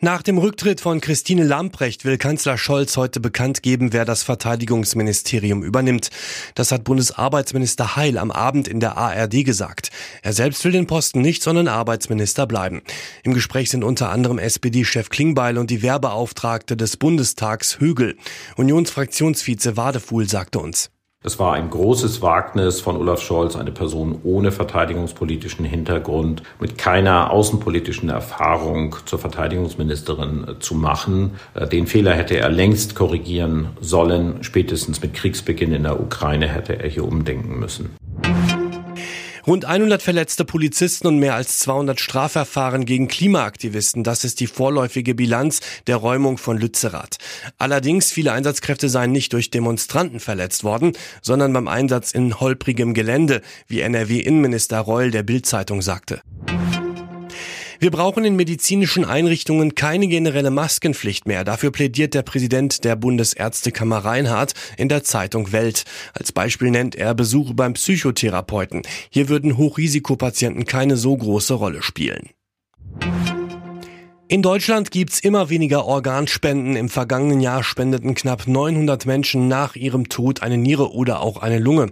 Nach dem Rücktritt von Christine Lamprecht will Kanzler Scholz heute bekannt geben, wer das Verteidigungsministerium übernimmt. Das hat Bundesarbeitsminister Heil am Abend in der ARD gesagt. Er selbst will den Posten nicht, sondern Arbeitsminister bleiben. Im Gespräch sind unter anderem SPD-Chef Klingbeil und die Wehrbeauftragte des Bundestags Högel. Unionsfraktionsvize Wadefuhl sagte uns. Es war ein großes Wagnis von Olaf Scholz, eine Person ohne verteidigungspolitischen Hintergrund, mit keiner außenpolitischen Erfahrung zur Verteidigungsministerin zu machen. Äh, den Fehler hätte er längst korrigieren sollen. Spätestens mit Kriegsbeginn in der Ukraine hätte er hier umdenken müssen. Rund 100 verletzte Polizisten und mehr als 200 Strafverfahren gegen Klimaaktivisten. Das ist die vorläufige Bilanz der Räumung von Lützerath. Allerdings, viele Einsatzkräfte seien nicht durch Demonstranten verletzt worden, sondern beim Einsatz in holprigem Gelände, wie NRW-Innenminister Reul der Bild-Zeitung sagte. Wir brauchen in medizinischen Einrichtungen keine generelle Maskenpflicht mehr. Dafür plädiert der Präsident der Bundesärztekammer Reinhardt in der Zeitung Welt. Als Beispiel nennt er Besuche beim Psychotherapeuten. Hier würden Hochrisikopatienten keine so große Rolle spielen. In Deutschland gibt's immer weniger Organspenden. Im vergangenen Jahr spendeten knapp 900 Menschen nach ihrem Tod eine Niere oder auch eine Lunge.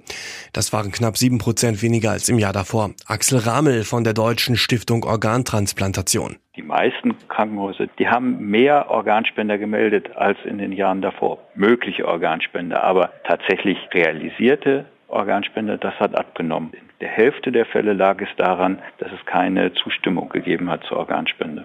Das waren knapp sieben Prozent weniger als im Jahr davor. Axel Ramel von der Deutschen Stiftung Organtransplantation. Die meisten Krankenhäuser, die haben mehr Organspender gemeldet als in den Jahren davor. Mögliche Organspender, aber tatsächlich realisierte Organspender, das hat abgenommen. In der Hälfte der Fälle lag es daran, dass es keine Zustimmung gegeben hat zur Organspende.